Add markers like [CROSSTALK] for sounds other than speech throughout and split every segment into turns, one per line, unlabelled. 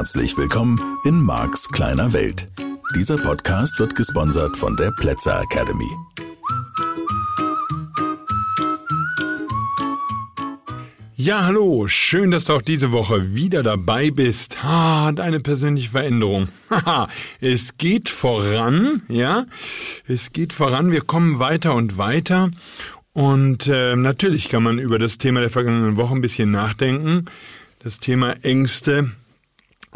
Herzlich willkommen in Marks kleiner Welt. Dieser Podcast wird gesponsert von der Plätzer Academy.
Ja, hallo, schön, dass du auch diese Woche wieder dabei bist. Ah, deine persönliche Veränderung. [LAUGHS] Haha, es geht voran, ja, es geht voran, wir kommen weiter und weiter. Und äh, natürlich kann man über das Thema der vergangenen Woche ein bisschen nachdenken. Das Thema Ängste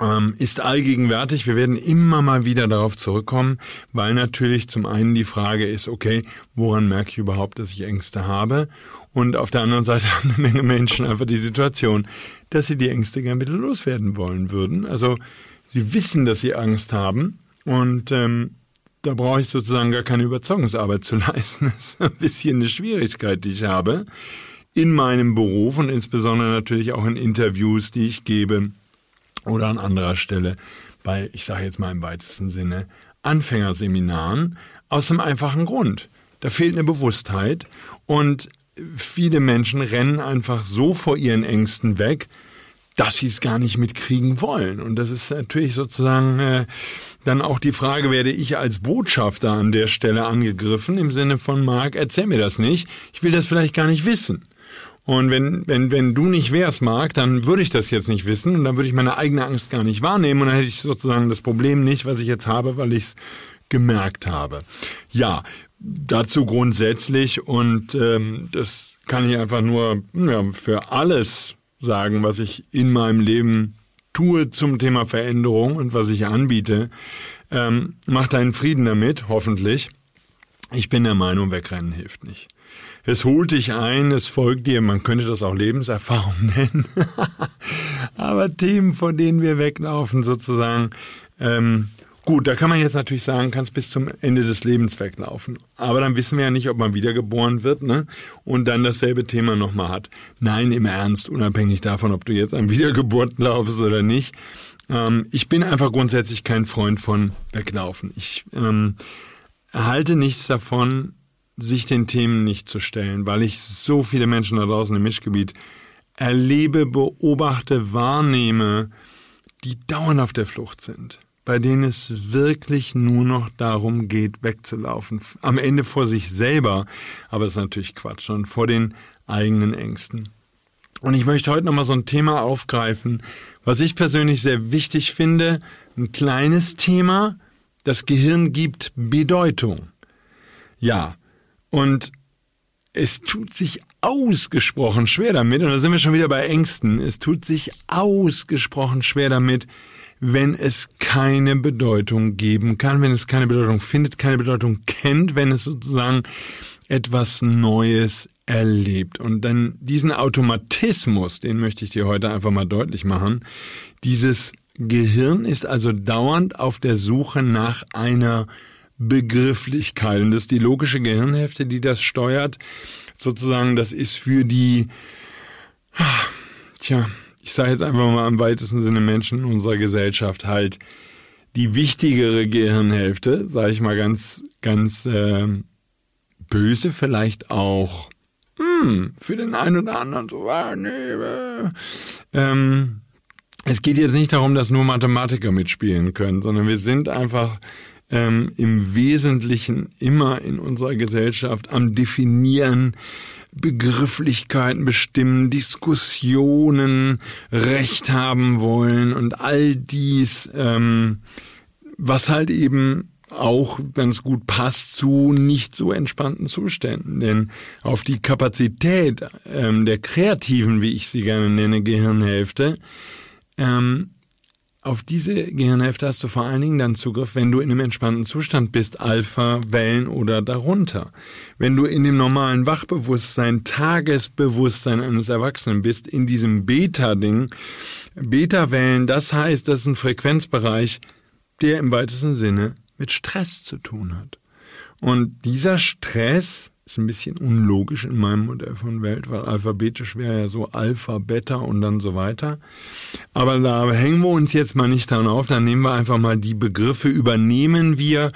ähm, ist allgegenwärtig. Wir werden immer mal wieder darauf zurückkommen, weil natürlich zum einen die Frage ist, okay, woran merke ich überhaupt, dass ich Ängste habe? Und auf der anderen Seite [LAUGHS] haben eine Menge Menschen einfach die Situation, dass sie die Ängste gern wieder loswerden wollen würden. Also sie wissen, dass sie Angst haben und ähm, da brauche ich sozusagen gar keine Überzeugungsarbeit zu [LAUGHS] leisten. Das ist ein bisschen eine Schwierigkeit, die ich habe in meinem Beruf und insbesondere natürlich auch in Interviews, die ich gebe oder an anderer Stelle bei, ich sage jetzt mal im weitesten Sinne, Anfängerseminaren aus dem einfachen Grund. Da fehlt eine Bewusstheit und viele Menschen rennen einfach so vor ihren Ängsten weg, dass sie es gar nicht mitkriegen wollen. Und das ist natürlich sozusagen äh, dann auch die Frage, werde ich als Botschafter an der Stelle angegriffen im Sinne von Marc, erzähl mir das nicht, ich will das vielleicht gar nicht wissen. Und wenn, wenn, wenn du nicht wärst, Marc, dann würde ich das jetzt nicht wissen und dann würde ich meine eigene Angst gar nicht wahrnehmen und dann hätte ich sozusagen das Problem nicht, was ich jetzt habe, weil ich es gemerkt habe. Ja, dazu grundsätzlich und ähm, das kann ich einfach nur ja, für alles sagen, was ich in meinem Leben tue zum Thema Veränderung und was ich anbiete. Ähm, mach deinen Frieden damit, hoffentlich. Ich bin der Meinung, wegrennen hilft nicht. Es holt dich ein, es folgt dir, man könnte das auch Lebenserfahrung [LAUGHS] nennen. Aber Themen, von denen wir weglaufen, sozusagen, ähm, Gut, da kann man jetzt natürlich sagen, kannst bis zum Ende des Lebens weglaufen. Aber dann wissen wir ja nicht, ob man wiedergeboren wird, ne? Und dann dasselbe Thema nochmal hat. Nein, im Ernst, unabhängig davon, ob du jetzt an Wiedergeburt glaubst oder nicht. Ähm, ich bin einfach grundsätzlich kein Freund von weglaufen. Ich ähm, halte nichts davon, sich den Themen nicht zu stellen, weil ich so viele Menschen da draußen im Mischgebiet erlebe, beobachte, wahrnehme, die dauernd auf der Flucht sind bei denen es wirklich nur noch darum geht, wegzulaufen. Am Ende vor sich selber, aber das ist natürlich Quatsch, und vor den eigenen Ängsten. Und ich möchte heute nochmal so ein Thema aufgreifen, was ich persönlich sehr wichtig finde. Ein kleines Thema. Das Gehirn gibt Bedeutung. Ja. Und es tut sich ausgesprochen schwer damit, und da sind wir schon wieder bei Ängsten, es tut sich ausgesprochen schwer damit, wenn es keine Bedeutung geben kann, wenn es keine Bedeutung findet, keine Bedeutung kennt, wenn es sozusagen etwas Neues erlebt. Und dann diesen Automatismus, den möchte ich dir heute einfach mal deutlich machen. Dieses Gehirn ist also dauernd auf der Suche nach einer Begrifflichkeit. Und das ist die logische Gehirnhälfte, die das steuert. Sozusagen, das ist für die, tja, ich sage jetzt einfach mal im weitesten Sinne Menschen in unserer Gesellschaft halt die wichtigere Gehirnhälfte, sage ich mal ganz, ganz äh, böse, vielleicht auch hm, für den einen oder anderen so, ah, äh, ähm, es geht jetzt nicht darum, dass nur Mathematiker mitspielen können, sondern wir sind einfach ähm, im Wesentlichen immer in unserer Gesellschaft am Definieren, Begrifflichkeiten bestimmen, Diskussionen Recht haben wollen und all dies, ähm, was halt eben auch ganz gut passt zu nicht so entspannten Zuständen. Denn auf die Kapazität ähm, der kreativen, wie ich sie gerne nenne, Gehirnhälfte, ähm, auf diese Gehirnhälfte hast du vor allen Dingen dann Zugriff, wenn du in einem entspannten Zustand bist, Alpha, Wellen oder darunter. Wenn du in dem normalen Wachbewusstsein, Tagesbewusstsein eines Erwachsenen bist, in diesem Beta-Ding, Beta-Wellen, das heißt, das ist ein Frequenzbereich, der im weitesten Sinne mit Stress zu tun hat. Und dieser Stress ist ein bisschen unlogisch in meinem Modell von Welt, weil alphabetisch wäre ja so Alpha, Beta und dann so weiter. Aber da hängen wir uns jetzt mal nicht dran auf, dann nehmen wir einfach mal die Begriffe, übernehmen wir.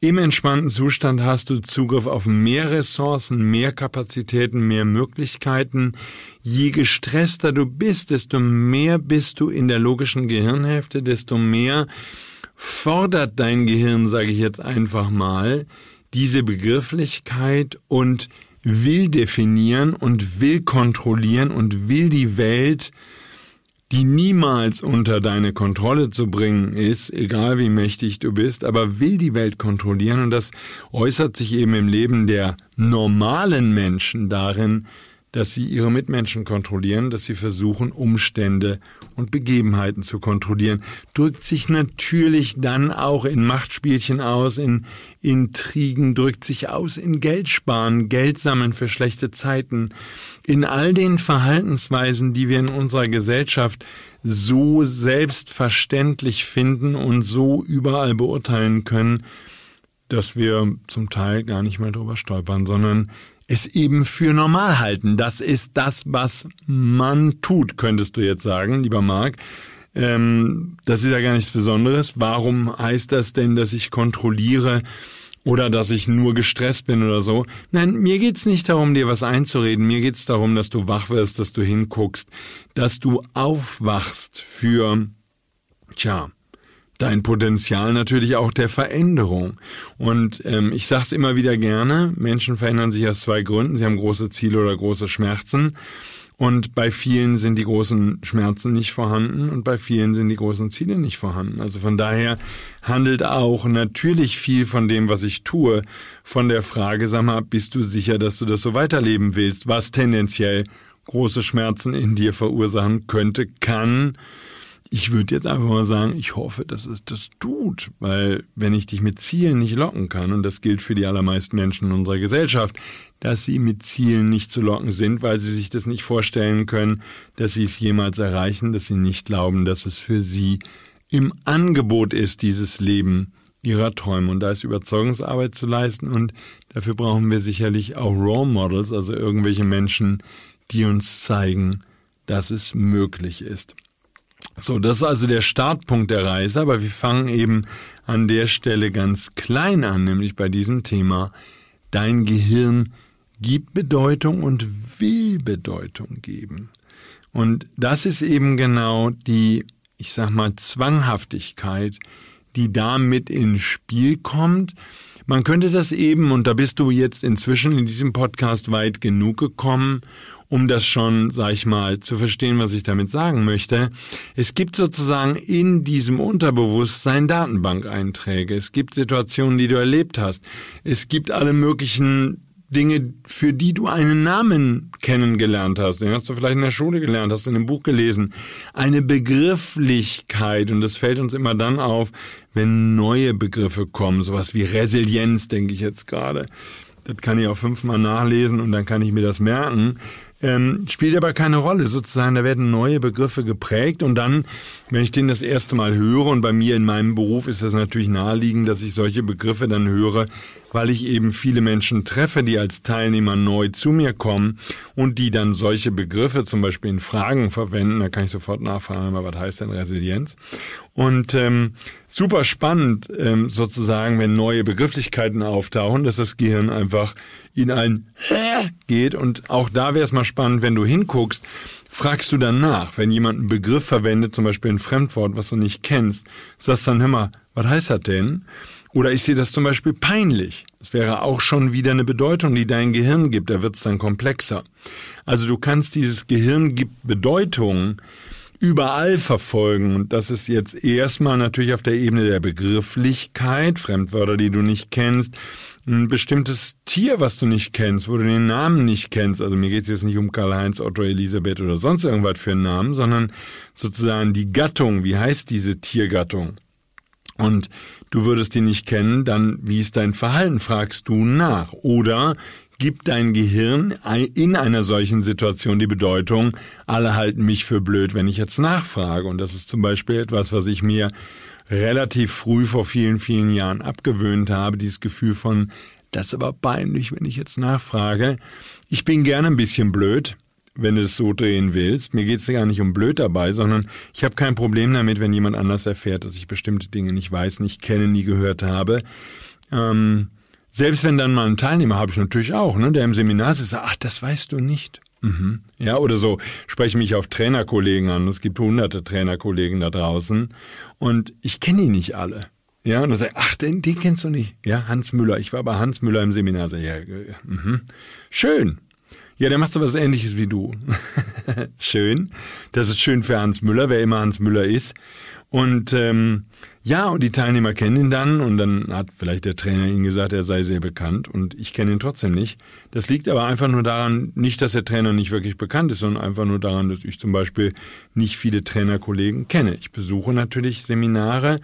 Im entspannten Zustand hast du Zugriff auf mehr Ressourcen, mehr Kapazitäten, mehr Möglichkeiten. Je gestresster du bist, desto mehr bist du in der logischen Gehirnhälfte, desto mehr fordert dein Gehirn, sage ich jetzt einfach mal, diese Begrifflichkeit und will definieren und will kontrollieren und will die Welt, die niemals unter deine Kontrolle zu bringen ist, egal wie mächtig du bist, aber will die Welt kontrollieren. Und das äußert sich eben im Leben der normalen Menschen darin, dass sie ihre Mitmenschen kontrollieren, dass sie versuchen, Umstände und Begebenheiten zu kontrollieren, drückt sich natürlich dann auch in Machtspielchen aus, in Intrigen, drückt sich aus in Geldsparen, Geld sammeln für schlechte Zeiten, in all den Verhaltensweisen, die wir in unserer Gesellschaft so selbstverständlich finden und so überall beurteilen können, dass wir zum Teil gar nicht mal drüber stolpern, sondern es eben für normal halten. Das ist das, was man tut, könntest du jetzt sagen, lieber Marc. Ähm, das ist ja gar nichts Besonderes. Warum heißt das denn, dass ich kontrolliere oder dass ich nur gestresst bin oder so? Nein, mir geht's nicht darum, dir was einzureden. Mir geht's darum, dass du wach wirst, dass du hinguckst, dass du aufwachst für, tja, dein Potenzial natürlich auch der Veränderung. Und ähm, ich sage es immer wieder gerne, Menschen verändern sich aus zwei Gründen. Sie haben große Ziele oder große Schmerzen. Und bei vielen sind die großen Schmerzen nicht vorhanden und bei vielen sind die großen Ziele nicht vorhanden. Also von daher handelt auch natürlich viel von dem, was ich tue, von der Frage, sag mal, bist du sicher, dass du das so weiterleben willst, was tendenziell große Schmerzen in dir verursachen könnte, kann ich würde jetzt einfach mal sagen, ich hoffe, dass es das tut, weil wenn ich dich mit Zielen nicht locken kann, und das gilt für die allermeisten Menschen in unserer Gesellschaft, dass sie mit Zielen nicht zu locken sind, weil sie sich das nicht vorstellen können, dass sie es jemals erreichen, dass sie nicht glauben, dass es für sie im Angebot ist, dieses Leben ihrer Träume. Und da ist Überzeugungsarbeit zu leisten und dafür brauchen wir sicherlich auch Role Models, also irgendwelche Menschen, die uns zeigen, dass es möglich ist. So, das ist also der Startpunkt der Reise, aber wir fangen eben an der Stelle ganz klein an, nämlich bei diesem Thema. Dein Gehirn gibt Bedeutung und will Bedeutung geben. Und das ist eben genau die, ich sag mal, Zwanghaftigkeit, die da mit ins Spiel kommt. Man könnte das eben, und da bist du jetzt inzwischen in diesem Podcast weit genug gekommen, um das schon, sag ich mal, zu verstehen, was ich damit sagen möchte. Es gibt sozusagen in diesem Unterbewusstsein Datenbankeinträge. Es gibt Situationen, die du erlebt hast. Es gibt alle möglichen Dinge, für die du einen Namen kennengelernt hast. Den hast du vielleicht in der Schule gelernt, hast in einem Buch gelesen. Eine Begrifflichkeit, und das fällt uns immer dann auf, wenn neue Begriffe kommen, sowas wie Resilienz, denke ich jetzt gerade. Das kann ich auch fünfmal nachlesen und dann kann ich mir das merken ähm, spielt aber keine Rolle sozusagen. Da werden neue Begriffe geprägt und dann, wenn ich den das erste Mal höre und bei mir in meinem Beruf ist das natürlich naheliegend, dass ich solche Begriffe dann höre, weil ich eben viele Menschen treffe, die als Teilnehmer neu zu mir kommen und die dann solche Begriffe zum Beispiel in Fragen verwenden. Da kann ich sofort nachfragen, was heißt denn Resilienz? Und ähm, super spannend ähm, sozusagen, wenn neue Begrifflichkeiten auftauchen, dass das Gehirn einfach in ein Hä geht. Und auch da wäre es mal spannend, wenn du hinguckst, fragst du dann nach, wenn jemand einen Begriff verwendet, zum Beispiel ein Fremdwort, was du nicht kennst, sagst dann, hör mal, was heißt das denn? Oder ist dir das zum Beispiel peinlich? Das wäre auch schon wieder eine Bedeutung, die dein Gehirn gibt. Da wird es dann komplexer. Also du kannst dieses Gehirn gibt Bedeutung überall verfolgen. Und das ist jetzt erstmal natürlich auf der Ebene der Begrifflichkeit, Fremdwörter, die du nicht kennst, ein bestimmtes Tier, was du nicht kennst, wo du den Namen nicht kennst. Also mir geht es jetzt nicht um Karl-Heinz, Otto, Elisabeth oder sonst irgendwas für einen Namen, sondern sozusagen die Gattung. Wie heißt diese Tiergattung? Und du würdest die nicht kennen, dann wie ist dein Verhalten, fragst du nach. Oder gibt dein Gehirn in einer solchen Situation die Bedeutung, alle halten mich für blöd, wenn ich jetzt nachfrage. Und das ist zum Beispiel etwas, was ich mir relativ früh vor vielen, vielen Jahren abgewöhnt habe, dieses Gefühl von das ist aber peinlich, wenn ich jetzt nachfrage. Ich bin gerne ein bisschen blöd, wenn du es so drehen willst. Mir geht es gar nicht um blöd dabei, sondern ich habe kein Problem damit, wenn jemand anders erfährt, dass ich bestimmte Dinge nicht weiß, nicht kenne, nie gehört habe. Ähm, selbst wenn dann mal ein Teilnehmer habe ich natürlich auch, ne, der im Seminar sitzt, ach, das weißt du nicht. Mhm. Ja, oder so spreche mich auf Trainerkollegen an. Es gibt hunderte Trainerkollegen da draußen und ich kenne die nicht alle. Ja, und dann sage ich, ach, den, den kennst du nicht. Ja, Hans Müller. Ich war bei Hans Müller im Seminar. Sag, ja, mhm. Schön. Ja, der macht so was ähnliches wie du. [LAUGHS] schön. Das ist schön für Hans Müller, wer immer Hans Müller ist. Und ähm, ja, und die Teilnehmer kennen ihn dann und dann hat vielleicht der Trainer ihnen gesagt, er sei sehr bekannt und ich kenne ihn trotzdem nicht. Das liegt aber einfach nur daran, nicht, dass der Trainer nicht wirklich bekannt ist, sondern einfach nur daran, dass ich zum Beispiel nicht viele Trainerkollegen kenne. Ich besuche natürlich Seminare,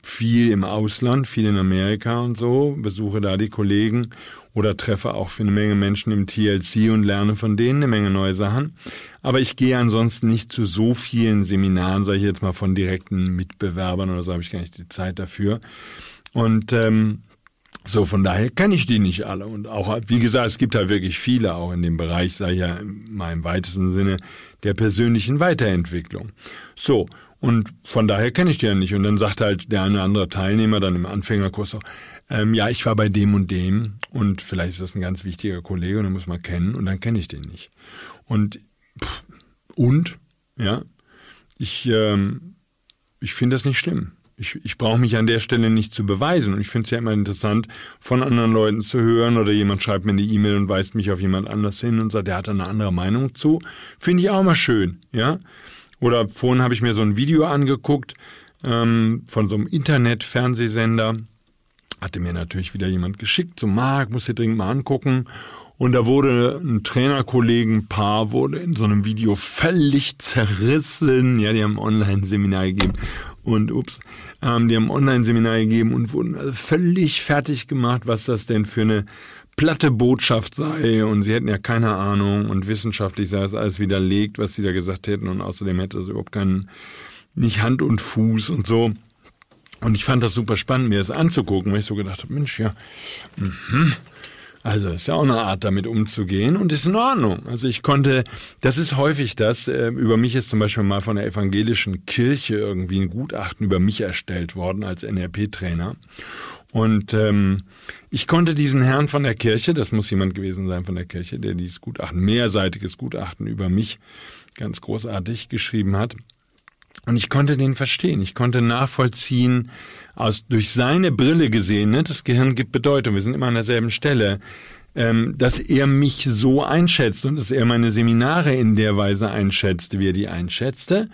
viel im Ausland, viel in Amerika und so, besuche da die Kollegen oder treffe auch für eine Menge Menschen im TLC und lerne von denen eine Menge neue Sachen. Aber ich gehe ansonsten nicht zu so vielen Seminaren, sage ich jetzt mal, von direkten Mitbewerbern oder so, habe ich gar nicht die Zeit dafür. Und ähm, so, von daher kenne ich die nicht alle. Und auch, wie gesagt, es gibt halt wirklich viele auch in dem Bereich, sage ich ja mal im weitesten Sinne, der persönlichen Weiterentwicklung. So, und von daher kenne ich die ja nicht. Und dann sagt halt der eine oder andere Teilnehmer dann im Anfängerkurs so, ähm, ja, ich war bei dem und dem und vielleicht ist das ein ganz wichtiger Kollege und den muss man kennen und dann kenne ich den nicht. Und, pff, und, ja, ich, ähm, ich finde das nicht schlimm. Ich, ich brauche mich an der Stelle nicht zu beweisen. Und ich finde es ja immer interessant, von anderen Leuten zu hören oder jemand schreibt mir eine E-Mail und weist mich auf jemand anders hin und sagt, der hat eine andere Meinung zu. Finde ich auch mal schön, ja. Oder vorhin habe ich mir so ein Video angeguckt ähm, von so einem Internet-Fernsehsender hatte mir natürlich wieder jemand geschickt, so Marc, muss dir dringend mal angucken. Und da wurde ein Trainerkollegenpaar wurde in so einem Video völlig zerrissen. Ja, die haben Online-Seminar gegeben und ups, ähm, die haben Online-Seminar gegeben und wurden also völlig fertig gemacht, was das denn für eine platte Botschaft sei und sie hätten ja keine Ahnung und wissenschaftlich sei es alles widerlegt, was sie da gesagt hätten und außerdem hätte es überhaupt keinen, nicht Hand und Fuß und so. Und ich fand das super spannend, mir das anzugucken, weil ich so gedacht habe, Mensch, ja, mhm. Also ist ja auch eine Art, damit umzugehen und ist in Ordnung. Also ich konnte, das ist häufig das, äh, über mich ist zum Beispiel mal von der evangelischen Kirche irgendwie ein Gutachten über mich erstellt worden als NRP-Trainer. Und ähm, ich konnte diesen Herrn von der Kirche, das muss jemand gewesen sein von der Kirche, der dieses Gutachten, mehrseitiges Gutachten über mich ganz großartig geschrieben hat, und ich konnte den verstehen. Ich konnte nachvollziehen, aus, durch seine Brille gesehen, ne, das Gehirn gibt Bedeutung, wir sind immer an derselben Stelle, ähm, dass er mich so einschätzt und dass er meine Seminare in der Weise einschätzte, wie er die einschätzte.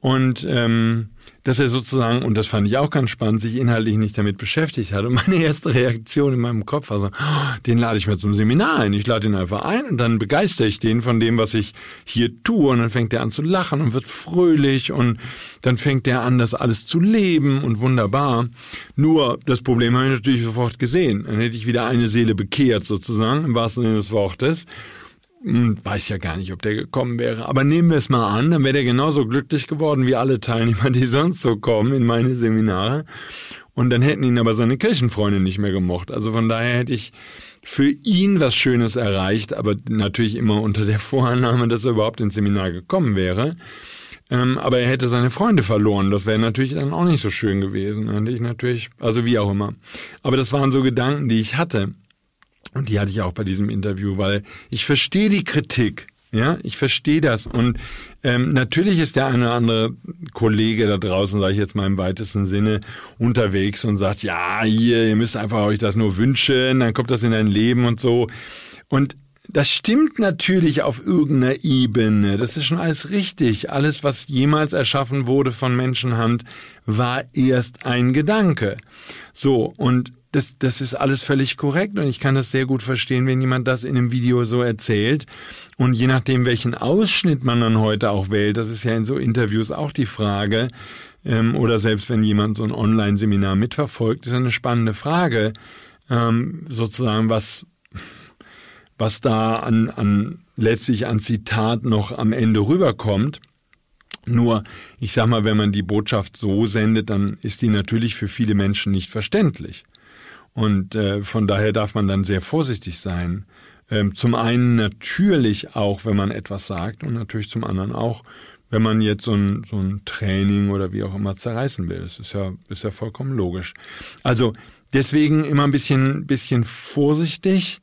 Und ähm, dass er sozusagen, und das fand ich auch ganz spannend, sich inhaltlich nicht damit beschäftigt hat. Und meine erste Reaktion in meinem Kopf war so, oh, den lade ich mir zum Seminar ein. Ich lade ihn einfach ein und dann begeistere ich den von dem, was ich hier tue. Und dann fängt er an zu lachen und wird fröhlich und dann fängt er an, das alles zu leben und wunderbar. Nur das Problem habe ich natürlich sofort gesehen. Dann hätte ich wieder eine Seele bekehrt sozusagen, im wahrsten Sinne des Wortes. Hm, weiß ja gar nicht, ob der gekommen wäre. Aber nehmen wir es mal an, dann wäre der genauso glücklich geworden wie alle Teilnehmer, die [LAUGHS] sonst so kommen in meine Seminare. Und dann hätten ihn aber seine Kirchenfreunde nicht mehr gemocht. Also von daher hätte ich für ihn was Schönes erreicht, aber natürlich immer unter der Vorannahme, dass er überhaupt ins Seminar gekommen wäre. Ähm, aber er hätte seine Freunde verloren. Das wäre natürlich dann auch nicht so schön gewesen. Hätte ich natürlich, also wie auch immer. Aber das waren so Gedanken, die ich hatte. Und die hatte ich auch bei diesem Interview, weil ich verstehe die Kritik. Ja, ich verstehe das. Und ähm, natürlich ist der eine oder andere Kollege da draußen, sage ich jetzt mal im weitesten Sinne, unterwegs und sagt, ja, hier, ihr müsst einfach euch das nur wünschen, dann kommt das in dein Leben und so. Und das stimmt natürlich auf irgendeiner Ebene. Das ist schon alles richtig. Alles, was jemals erschaffen wurde von Menschenhand, war erst ein Gedanke. So, und das, das ist alles völlig korrekt und ich kann das sehr gut verstehen, wenn jemand das in einem Video so erzählt. Und je nachdem, welchen Ausschnitt man dann heute auch wählt, das ist ja in so Interviews auch die Frage, ähm, oder selbst wenn jemand so ein Online-Seminar mitverfolgt, ist eine spannende Frage, ähm, sozusagen, was, was da an, an letztlich an Zitat noch am Ende rüberkommt. Nur, ich sag mal, wenn man die Botschaft so sendet, dann ist die natürlich für viele Menschen nicht verständlich. Und äh, von daher darf man dann sehr vorsichtig sein. Ähm, zum einen natürlich auch, wenn man etwas sagt und natürlich zum anderen auch, wenn man jetzt so ein, so ein Training oder wie auch immer zerreißen will. Das ist ja, ist ja vollkommen logisch. Also deswegen immer ein bisschen, bisschen vorsichtig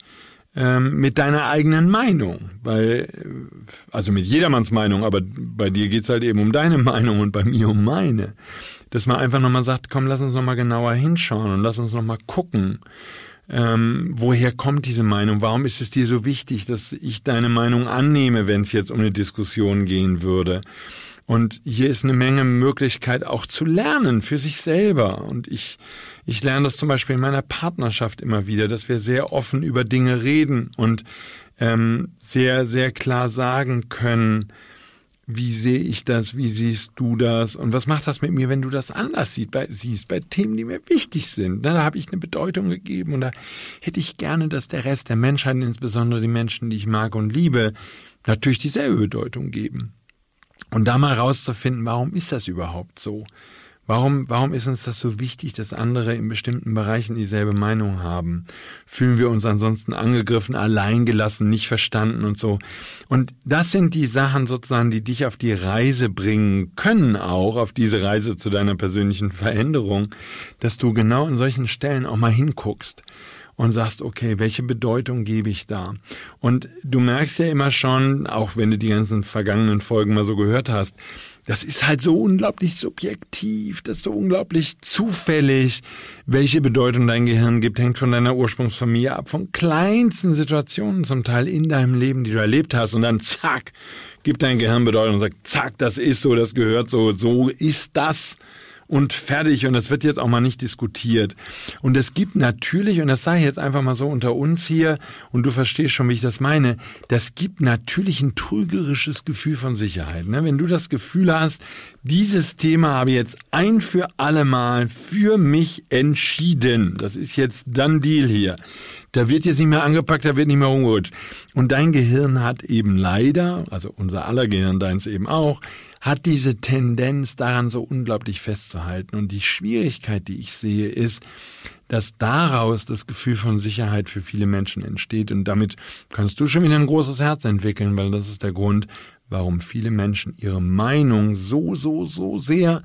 ähm, mit deiner eigenen Meinung, weil, also mit jedermanns Meinung, aber bei dir geht's halt eben um deine [LAUGHS] Meinung und bei mir um meine. Dass man einfach nochmal sagt, komm, lass uns nochmal genauer hinschauen und lass uns nochmal gucken. Ähm, woher kommt diese Meinung? Warum ist es dir so wichtig, dass ich deine Meinung annehme, wenn es jetzt um eine Diskussion gehen würde? Und hier ist eine Menge Möglichkeit auch zu lernen für sich selber. Und ich, ich lerne das zum Beispiel in meiner Partnerschaft immer wieder, dass wir sehr offen über Dinge reden und ähm, sehr, sehr klar sagen können, wie sehe ich das, wie siehst du das und was macht das mit mir, wenn du das anders siehst, bei, siehst, bei Themen, die mir wichtig sind. Da habe ich eine Bedeutung gegeben und da hätte ich gerne, dass der Rest der Menschheit, insbesondere die Menschen, die ich mag und liebe, natürlich dieselbe Bedeutung geben. Und da mal rauszufinden, warum ist das überhaupt so? Warum, warum ist uns das so wichtig, dass andere in bestimmten Bereichen dieselbe Meinung haben? Fühlen wir uns ansonsten angegriffen, alleingelassen, nicht verstanden und so? Und das sind die Sachen sozusagen, die dich auf die Reise bringen können, auch auf diese Reise zu deiner persönlichen Veränderung, dass du genau an solchen Stellen auch mal hinguckst und sagst, okay, welche Bedeutung gebe ich da? Und du merkst ja immer schon, auch wenn du die ganzen vergangenen Folgen mal so gehört hast, das ist halt so unglaublich subjektiv, das ist so unglaublich zufällig. Welche Bedeutung dein Gehirn gibt, hängt von deiner Ursprungsfamilie ab, von kleinsten Situationen zum Teil in deinem Leben, die du erlebt hast. Und dann zack, gibt dein Gehirn Bedeutung und sagt, zack, das ist so, das gehört so, so ist das und fertig und das wird jetzt auch mal nicht diskutiert. Und es gibt natürlich, und das sage ich jetzt einfach mal so unter uns hier, und du verstehst schon, wie ich das meine, das gibt natürlich ein trügerisches Gefühl von Sicherheit. Ne? Wenn du das Gefühl hast, dieses Thema habe ich jetzt ein für alle Mal für mich entschieden. Das ist jetzt dann Deal hier. Da wird jetzt nicht mehr angepackt, da wird nicht mehr rumgerutscht. Und dein Gehirn hat eben leider, also unser aller Gehirn, deins eben auch, hat diese Tendenz daran so unglaublich festzuhalten. Und die Schwierigkeit, die ich sehe, ist, dass daraus das Gefühl von Sicherheit für viele Menschen entsteht. Und damit kannst du schon wieder ein großes Herz entwickeln, weil das ist der Grund, warum viele Menschen ihre Meinung so, so, so sehr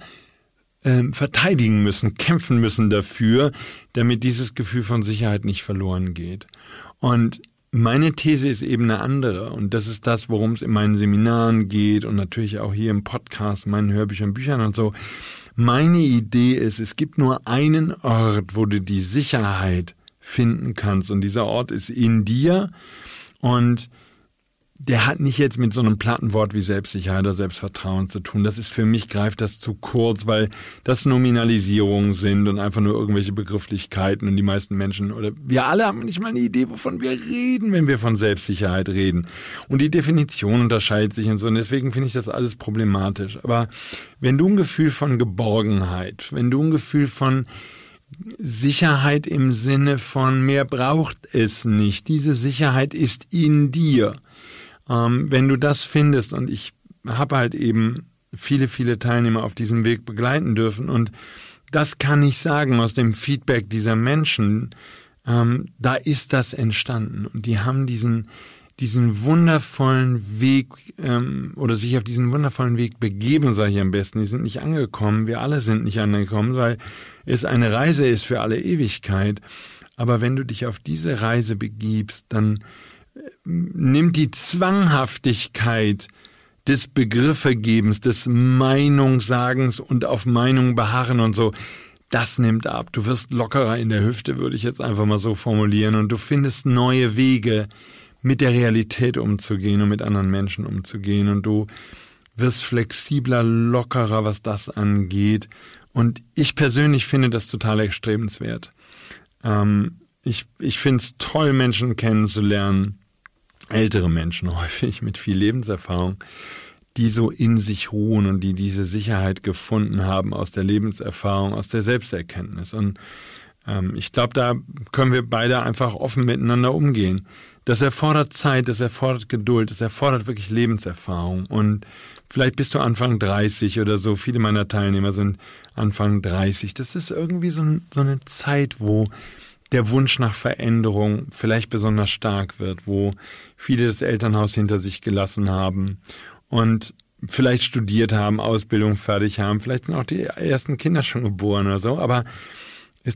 äh, verteidigen müssen, kämpfen müssen dafür, damit dieses Gefühl von Sicherheit nicht verloren geht. Und meine These ist eben eine andere und das ist das, worum es in meinen Seminaren geht und natürlich auch hier im Podcast, meinen Hörbüchern, Büchern und so. Meine Idee ist, es gibt nur einen Ort, wo du die Sicherheit finden kannst und dieser Ort ist in dir und der hat nicht jetzt mit so einem platten Wort wie Selbstsicherheit oder Selbstvertrauen zu tun. Das ist für mich, greift das zu kurz, weil das Nominalisierungen sind und einfach nur irgendwelche Begrifflichkeiten und die meisten Menschen oder wir alle haben nicht mal eine Idee, wovon wir reden, wenn wir von Selbstsicherheit reden. Und die Definition unterscheidet sich und so. Und deswegen finde ich das alles problematisch. Aber wenn du ein Gefühl von Geborgenheit, wenn du ein Gefühl von Sicherheit im Sinne von mehr braucht es nicht. Diese Sicherheit ist in dir. Ähm, wenn du das findest, und ich habe halt eben viele, viele Teilnehmer auf diesem Weg begleiten dürfen, und das kann ich sagen aus dem Feedback dieser Menschen, ähm, da ist das entstanden. Und die haben diesen, diesen wundervollen Weg ähm, oder sich auf diesen wundervollen Weg begeben, sage ich am besten. Die sind nicht angekommen, wir alle sind nicht angekommen, weil es eine Reise ist für alle Ewigkeit. Aber wenn du dich auf diese Reise begibst, dann nimmt die Zwanghaftigkeit des Begriffergebens, des Meinungssagens und auf Meinung beharren und so, das nimmt ab. Du wirst lockerer in der Hüfte, würde ich jetzt einfach mal so formulieren, und du findest neue Wege, mit der Realität umzugehen und mit anderen Menschen umzugehen, und du wirst flexibler, lockerer, was das angeht. Und ich persönlich finde das total erstrebenswert. Ähm, ich ich finde es toll, Menschen kennenzulernen, ältere Menschen [LAUGHS] häufig mit viel Lebenserfahrung, die so in sich ruhen und die diese Sicherheit gefunden haben aus der Lebenserfahrung, aus der Selbsterkenntnis. Und ähm, ich glaube, da können wir beide einfach offen miteinander umgehen. Das erfordert Zeit, das erfordert Geduld, das erfordert wirklich Lebenserfahrung. Und vielleicht bist du Anfang 30 oder so. Viele meiner Teilnehmer sind Anfang 30. Das ist irgendwie so, so eine Zeit, wo der Wunsch nach Veränderung vielleicht besonders stark wird, wo viele das Elternhaus hinter sich gelassen haben und vielleicht studiert haben, Ausbildung fertig haben, vielleicht sind auch die ersten Kinder schon geboren oder so, aber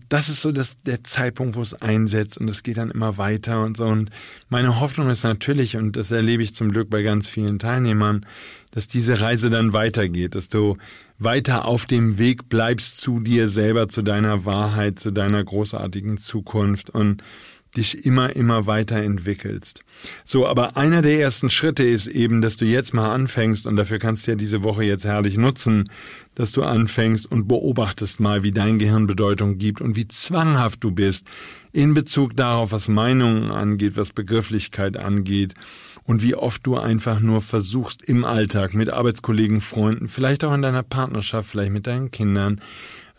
das ist so das, der Zeitpunkt, wo es einsetzt und es geht dann immer weiter und so. Und meine Hoffnung ist natürlich, und das erlebe ich zum Glück bei ganz vielen Teilnehmern, dass diese Reise dann weitergeht, dass du weiter auf dem Weg bleibst zu dir selber, zu deiner Wahrheit, zu deiner großartigen Zukunft und dich immer, immer weiterentwickelst. So, aber einer der ersten Schritte ist eben, dass du jetzt mal anfängst, und dafür kannst du ja diese Woche jetzt herrlich nutzen, dass du anfängst und beobachtest mal, wie dein Gehirn Bedeutung gibt und wie zwanghaft du bist in Bezug darauf, was Meinungen angeht, was Begrifflichkeit angeht und wie oft du einfach nur versuchst im Alltag mit Arbeitskollegen, Freunden, vielleicht auch in deiner Partnerschaft, vielleicht mit deinen Kindern,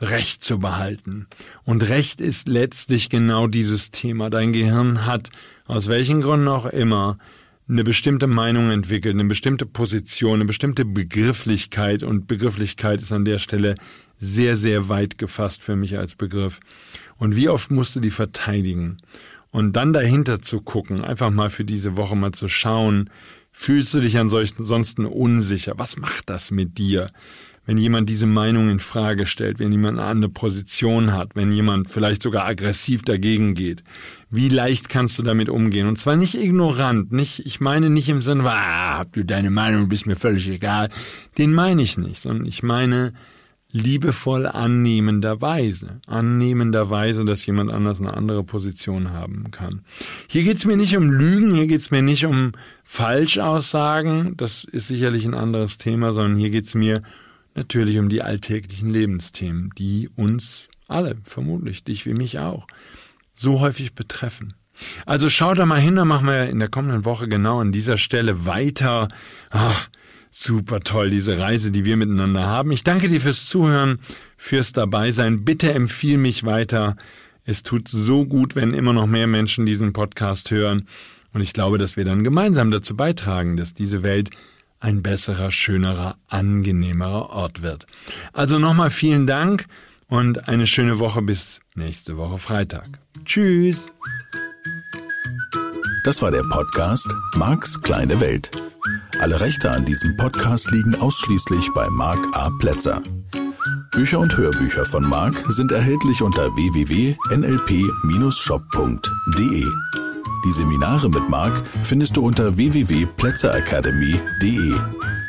Recht zu behalten. Und Recht ist letztlich genau dieses Thema. Dein Gehirn hat, aus welchen Gründen auch immer, eine bestimmte Meinung entwickelt, eine bestimmte Position, eine bestimmte Begrifflichkeit und Begrifflichkeit ist an der Stelle sehr, sehr weit gefasst für mich als Begriff. Und wie oft musst du die verteidigen? Und dann dahinter zu gucken, einfach mal für diese Woche mal zu schauen, fühlst du dich ansonsten unsicher? Was macht das mit dir? Wenn jemand diese Meinung in Frage stellt, wenn jemand eine andere Position hat, wenn jemand vielleicht sogar aggressiv dagegen geht. Wie leicht kannst du damit umgehen? Und zwar nicht ignorant, nicht, ich meine nicht im Sinne, ah, hab du deine Meinung, bist mir völlig egal. Den meine ich nicht, sondern ich meine liebevoll annehmenderweise. Annehmenderweise, dass jemand anders eine andere Position haben kann. Hier geht's mir nicht um Lügen, hier geht's mir nicht um Falschaussagen, das ist sicherlich ein anderes Thema, sondern hier geht's mir natürlich um die alltäglichen Lebensthemen, die uns alle, vermutlich dich wie mich auch, so häufig betreffen. Also schau da mal hin, da machen wir in der kommenden Woche genau an dieser Stelle weiter. Ach, super toll, diese Reise, die wir miteinander haben. Ich danke dir fürs Zuhören, fürs Dabeisein. Bitte empfiehl mich weiter. Es tut so gut, wenn immer noch mehr Menschen diesen Podcast hören. Und ich glaube, dass wir dann gemeinsam dazu beitragen, dass diese Welt ein besserer, schönerer, angenehmerer Ort wird. Also nochmal vielen Dank und eine schöne Woche bis nächste Woche Freitag. Tschüss.
Das war der Podcast Marks kleine Welt. Alle Rechte an diesem Podcast liegen ausschließlich bei Mark A. Plätzer. Bücher und Hörbücher von Mark sind erhältlich unter www.nlp-shop.de. Die Seminare mit Marc findest du unter www.plätzeracademy.de.